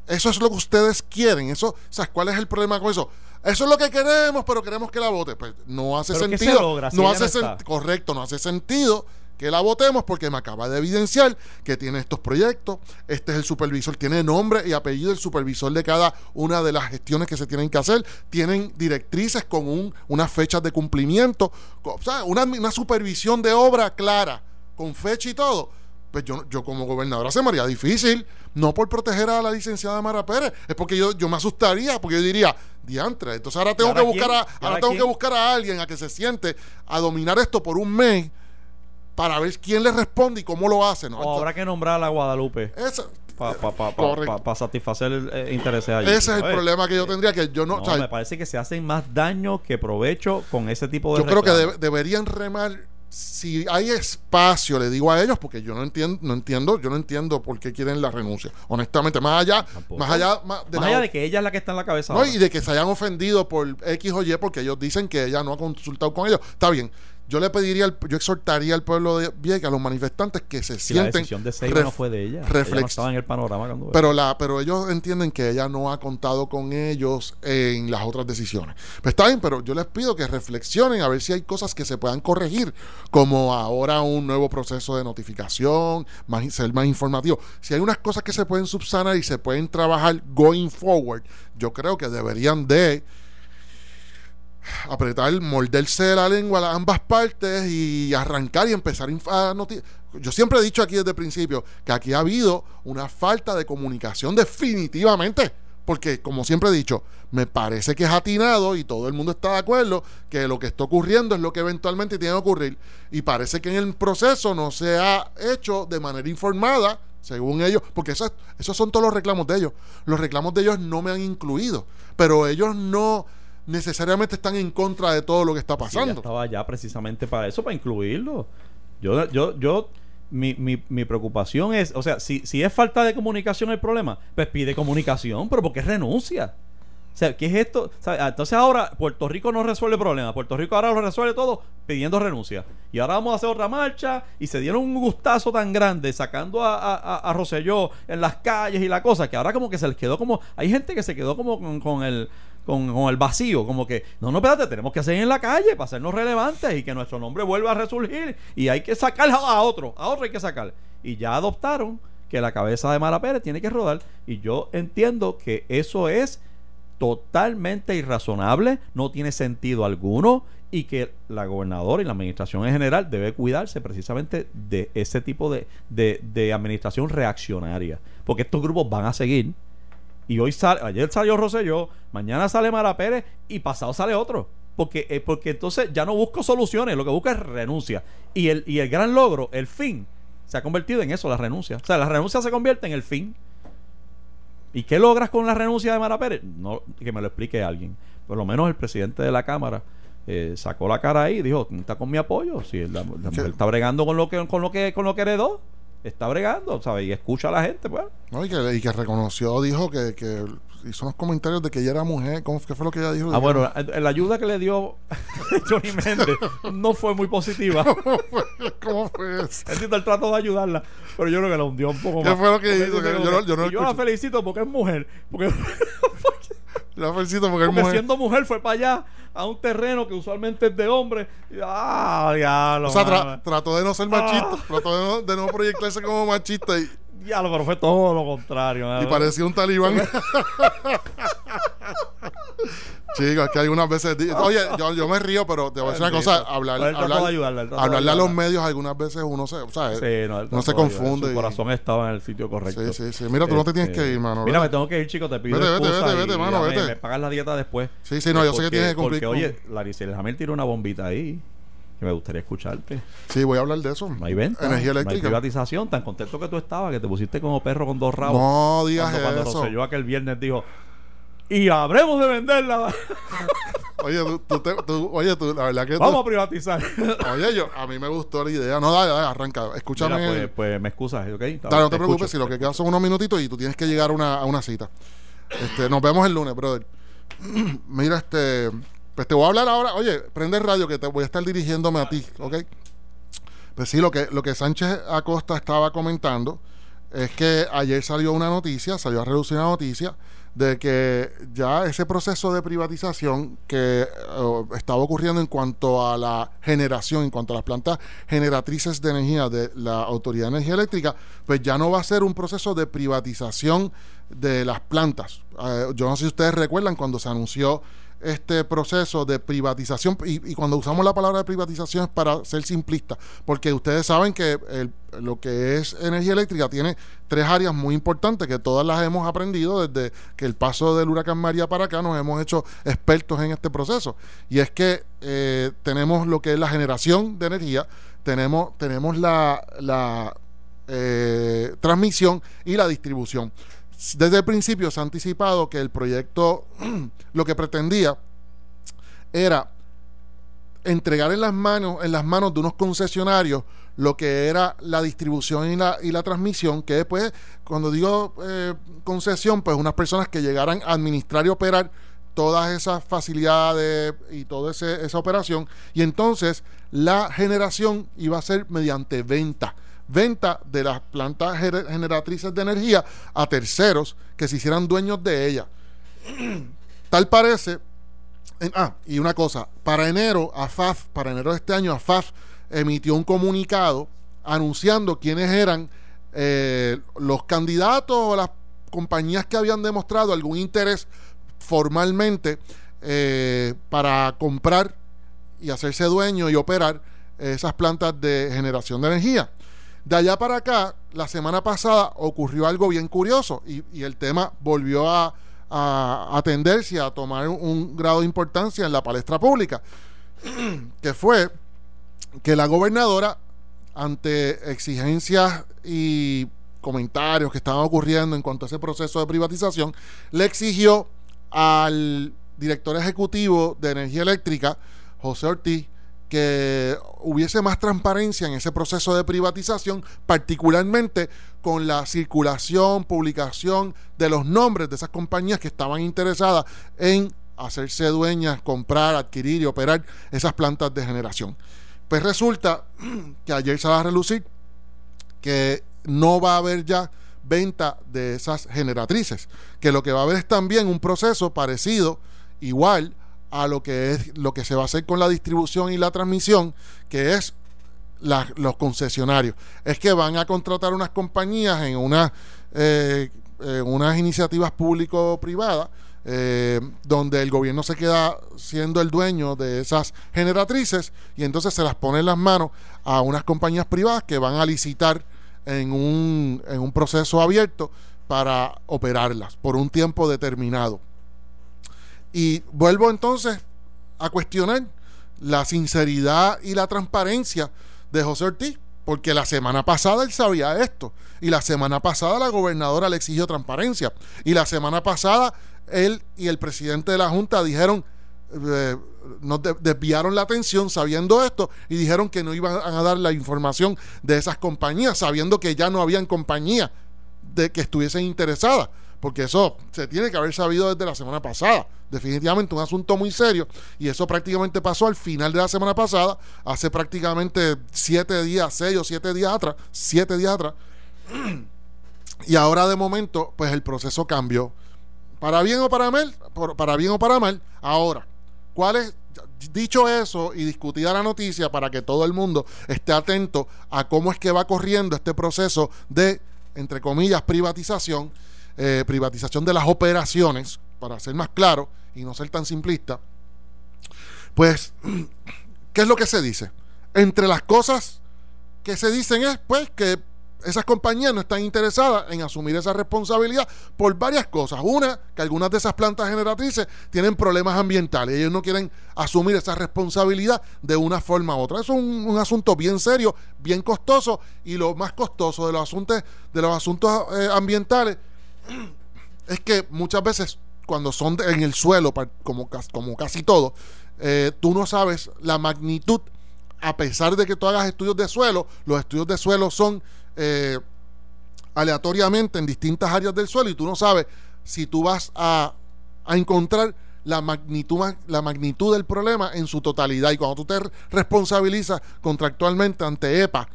Eso es lo que ustedes quieren. Eso, ¿sabes cuál es el problema con eso? Eso es lo que queremos, pero queremos que la vote. Pues no hace
¿Pero qué se
sentido.
logra si
no hace
no
sen- correcto, no hace sentido que la votemos porque me acaba de evidenciar que tiene estos proyectos. Este es el supervisor, tiene nombre y apellido el supervisor de cada una de las gestiones que se tienen que hacer. Tienen directrices con un, unas fechas de cumplimiento, o sea, una, una supervisión de obra clara, con fecha y todo. Pues yo, yo como gobernadora se me haría difícil, no por proteger a la licenciada Mara Pérez, es porque yo, yo me asustaría, porque yo diría, diantre, entonces ahora tengo
ahora
que buscar a,
¿Y
ahora
ahora
tengo que buscar a alguien a que se siente a dominar esto por un mes para ver quién le responde y cómo lo hace. ¿no?
O habrá que nombrar a Guadalupe
Ese,
para pa, pa, pa- satisfacer eh, intereses allí.
ese es el problema que yo tendría, que yo no...
No,
o sea,
me parece que se hacen más daño que provecho con ese tipo de
yo creo que deberían remar si hay espacio le digo a ellos porque yo no entiendo no entiendo yo no entiendo por qué quieren la renuncia honestamente más allá
Tampoco.
más allá más de
Más
la-
allá de que ella es la que está en la cabeza.
no,
ahora.
y de que se hayan ofendido por X o Y porque ellos dicen que ella no ha consultado con ellos está bien yo le pediría, al- yo exhortaría al pueblo de Vieques, a los manifestantes que se
Si la
sienten.
decisión de Seiba no fue de ella. No estaba en el panorama cuando...
Pero, la, pero ellos entienden que ella no ha contado con ellos en las otras decisiones. Pues está bien, pero yo les pido que reflexionen a ver si hay cosas que se puedan corregir, como ahora un nuevo proceso de notificación, más, ser más informativo. Si hay unas cosas que se pueden subsanar y se pueden trabajar going forward, yo creo que deberían de apretar, morderse la lengua a ambas partes y arrancar y empezar a inf- a noti- Yo siempre he dicho aquí desde el principio que aquí ha habido una falta de comunicación definitivamente. Porque, como siempre he dicho, me parece que es atinado y todo el mundo está de acuerdo que lo que está ocurriendo es lo que eventualmente tiene que ocurrir. Y parece que en el proceso no se ha hecho de manera informada, según ellos, porque eso es- esos son todos los reclamos de ellos. Los reclamos de ellos no me han incluido, pero ellos no necesariamente están en contra de todo lo que está
Sí,
pasando.
estaba allá precisamente para eso, para incluirlo. Yo, yo, yo, mi, mi, mi preocupación es, o sea, si, si es falta de comunicación el problema, pues pide comunicación, pero ¿por qué renuncia? O sea, ¿qué es esto? Entonces ahora Puerto Rico no resuelve el problema. Puerto Rico ahora lo resuelve todo pidiendo renuncia. Y ahora vamos a hacer otra marcha y se dieron un gustazo tan grande sacando a, a, a- a Rosselló en las calles y la cosa, que ahora como que se les quedó como... Hay gente que se quedó como con, con el... Con, el vacío, como que, no, no, espérate, tenemos que hacer en la calle para hacernos relevantes y que nuestro nombre vuelva a resurgir y hay que sacar a otro, a otro hay que sacar. Y ya adoptaron que la cabeza de Mara Pérez tiene que rodar y yo entiendo que eso es totalmente irrazonable, no tiene sentido alguno y que la gobernadora y la administración en general debe cuidarse precisamente de ese tipo de, de- de administración reaccionaria. Porque estos grupos van a seguir. Y hoy sale, ayer salió Rosselló, mañana sale Mara Pérez y pasado sale otro. Porque, eh, porque entonces ya no busco soluciones, lo que busco es renuncia. Y el, y el gran logro, el fin, se ha convertido en eso, la renuncia. O sea, la renuncia se convierte en el fin. ¿Y qué logras con la renuncia de Mara Pérez? No, que me lo explique alguien. Por lo menos el presidente de la Cámara eh, sacó la cara ahí y dijo, está con mi apoyo. Si la, la mujer está bregando con lo que, con lo que, con lo que heredó, está bregando, ¿sabes? Y escucha a la gente, pues.
¿no? Y, que, y que reconoció, dijo que, que hizo unos comentarios de que ella era mujer. ¿Cómo, ¿Qué fue lo que ella dijo?
Ah, bueno, la ayuda que le dio Johnny Méndez no fue muy positiva.
¿Cómo fue eso?
Entiendo el trato de ayudarla, pero yo creo que la hundió un poco
¿Qué
más.
fue lo que hizo? Que yo no- yo no
y yo la felicito porque es mujer. Porque,
La felicito porque es
porque
mujer.
siendo mujer fue para allá a un terreno que usualmente es de hombre. Y, ah, diablo.
O sea, tra- trató de no ser machista, trató de no, de no proyectarse como machista y,
Diablo, pero fue todo lo contrario.
y parecía un talibán. Chicos, es que algunas veces. Oye, yo, yo me río, pero te voy a decir una cosa: hablar, hablar,
de
hablarle a los medios, algunas veces uno se. O sea,
Sí, no,
se confunde
Su
y-
corazón estaba en el sitio correcto.
Sí, sí, sí. Mira, tú no te tienes
Este,
que ir, mano.
Mira,
¿verdad?
me tengo que ir, chico. Te pido
Vete, vete, vete, vete, mano,
me-
vete.
Me, pagas la dieta después.
Sí, sí, no, yo sé que tienes que cumplir
Porque, oye, Laricel Jamel tiró una bombita ahí. Que me gustaría escucharte.
Sí, voy a hablar de eso.
No hay venta.
Energía
No hay
eléctrica.
privatización. Tan contento que tú estabas que te pusiste como perro con dos rabos.
No digas
cuando, cuando
eso.
Rosselló aquel viernes dijo. Y habremos de venderla.
Oye, tú, tú te- tú- oye, tú, la verdad que. tú-
Vamos a privatizar.
oye, yo, a mí me gustó la idea. No, dale, dale, arranca. Escúchame.
Mira, pues, pues me excusas, ¿ok?
Dale, no te preocupes, si lo que queda son unos minutitos y tú tienes que llegar a una, a una cita. Este, nos vemos el lunes, brother. Mira, este, pues te voy a hablar ahora. Oye, prende el radio que te voy a estar dirigiéndome a ti, ¿ok? Pues sí, lo que, lo que Sánchez Acosta estaba comentando es que ayer salió una noticia, salió a reducir una noticia de que ya ese proceso de privatización que eh, estaba ocurriendo en cuanto a la generación, en cuanto a las plantas generatrices de energía de la Autoridad de Energía Eléctrica, pues ya no va a ser un proceso de privatización de las plantas. Eh, yo no sé si ustedes recuerdan cuando se anunció este proceso de privatización y, cuando usamos la palabra de privatización es para ser simplista porque ustedes saben que lo que es energía eléctrica tiene tres áreas muy importantes que todas las hemos aprendido desde que el paso del huracán María para acá nos hemos hecho expertos en este proceso. Y es que eh, tenemos lo que es la generación de energía tenemos tenemos la, la eh, transmisión y la distribución desde el principio se ha anticipado que el proyecto lo que pretendía era entregar en las manos en las manos de unos concesionarios lo que era la distribución y la, y la transmisión que después cuando digo eh, concesión pues unas personas que llegaran a administrar y operar todas esas facilidades y toda esa operación. Y entonces la generación iba a ser mediante venta. Venta de las plantas generatrices de energía a terceros que se hicieran dueños de ella. Tal parece. ah, y una cosa, para enero, AFAF, para enero de este año, AFAF emitió un comunicado anunciando quiénes eran eh, los candidatos o las compañías que habían demostrado algún interés formalmente eh, para comprar y hacerse dueño y operar esas plantas de generación de energía. De allá para acá, la semana pasada ocurrió algo bien curioso y, el tema volvió a, atenderse y a tomar un, grado de importancia en la palestra pública, que fue que la gobernadora, ante exigencias y comentarios que estaban ocurriendo en cuanto a ese proceso de privatización, le exigió al director ejecutivo de energía eléctrica, José Ortiz, que hubiese más transparencia en ese proceso de privatización, particularmente con la circulación, publicación de los nombres de esas compañías que estaban interesadas en hacerse dueñas, comprar, adquirir y operar esas plantas de generación. Pues resulta que ayer se va a relucir que no va a haber ya venta de esas generatrices, que lo que va a haber es también un proceso parecido, igual a lo que es lo que se va a hacer con la distribución y la transmisión, que es los concesionarios. Es que van a contratar unas compañías en, una, eh, unas iniciativas público-privadas, eh, donde el gobierno se queda siendo el dueño de esas generatrices y entonces se las pone en las manos a unas compañías privadas que van a licitar en un, en un proceso abierto para operarlas por un tiempo determinado. Y vuelvo entonces a cuestionar la sinceridad y la transparencia de José Ortiz, porque la semana pasada él sabía esto, y la semana pasada la gobernadora le exigió transparencia, y la semana pasada él y el presidente de la Junta dijeron, eh, nos desviaron la atención sabiendo esto y dijeron que no iban a dar la información de esas compañías, sabiendo que ya no habían compañías de que estuviesen interesadas, porque eso se tiene que haber sabido desde la semana pasada. Definitivamente un asunto muy serio y eso prácticamente pasó al final de la semana pasada, hace prácticamente siete días, seis o siete días atrás, siete días atrás. Y ahora de momento, pues el proceso cambió. Para bien o para mal, para bien o para mal, ahora ¿Cuál es, dicho eso y discutida la noticia para que todo el mundo esté atento a cómo es que va corriendo este proceso de, entre comillas, privatización, eh, privatización de las operaciones, para ser más claro y no ser tan simplista, pues, ¿qué es lo que se dice? Entre las cosas que se dicen es, pues, que esas compañías no están interesadas en asumir esa responsabilidad por varias cosas. Una, que algunas de esas plantas generatrices tienen problemas ambientales ellos no quieren asumir esa responsabilidad de una forma u otra. Es un, asunto bien serio, bien costoso y lo más costoso de los asuntos, de los asuntos eh, ambientales es que muchas veces cuando son en el suelo, como, casi todo, eh, tú no sabes la magnitud a pesar de que tú hagas estudios de suelo, los estudios de suelo son eh, aleatoriamente en distintas áreas del suelo y tú no sabes si tú vas a, encontrar la magnitud, la magnitud del problema en su totalidad. Y cuando tú te responsabilizas contractualmente ante EPA,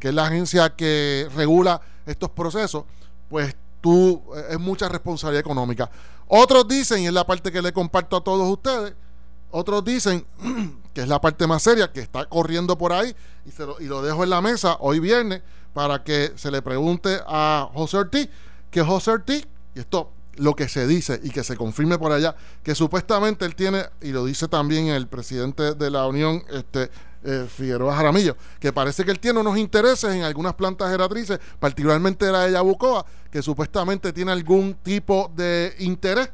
que es la agencia que regula estos procesos, pues tú eh, es mucha responsabilidad económica. Otros dicen, y es la parte que le comparto a todos ustedes, otros dicen, que es la parte más seria, que está corriendo por ahí, y, se lo, lo dejo en la mesa hoy viernes para que se le pregunte a José Ortiz, que José Ortiz, y esto lo que se dice y que se confirme por allá, que supuestamente él tiene, y lo dice también el presidente de la Unión, este eh, Figueroa Jaramillo, que parece que él tiene unos intereses en algunas plantas geratrices, particularmente la de Yabucoa, que supuestamente tiene algún tipo de interés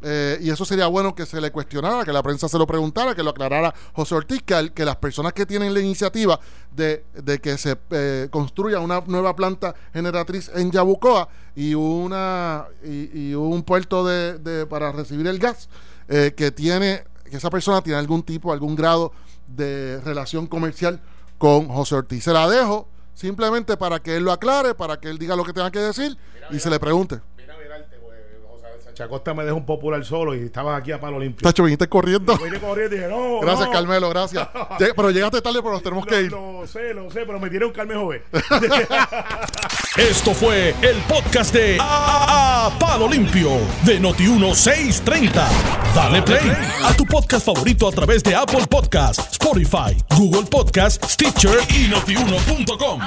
eh, y eso sería bueno que se le cuestionara, que la prensa se lo preguntara, que lo aclarara José Ortiz, que, que las personas que tienen la iniciativa de, que se eh, construya una nueva planta generatriz en Yabucoa y una y, un puerto de, para recibir el gas, eh, que tiene, que esa persona tiene algún tipo, algún grado de relación comercial con José Ortiz. Se la dejo simplemente para que él lo aclare, para que él diga lo que tenga que decir y se le pregunte.
Chacosta me dejó un popular solo y estabas aquí a palo limpio.
Tacho, viniste corriendo.
Vine corriendo y dije, no.
Gracias,
no.
Carmelo, gracias. Pero llegaste tarde, pero nos tenemos que ir.
Lo, sé, lo sé, pero me tiré un Carmen Joven.
Esto fue el podcast de A, A- Palo Limpio de Noti1630. Dale play a tu podcast favorito a través de Apple Podcasts, Spotify, Google Podcasts, Stitcher y notiuno.com.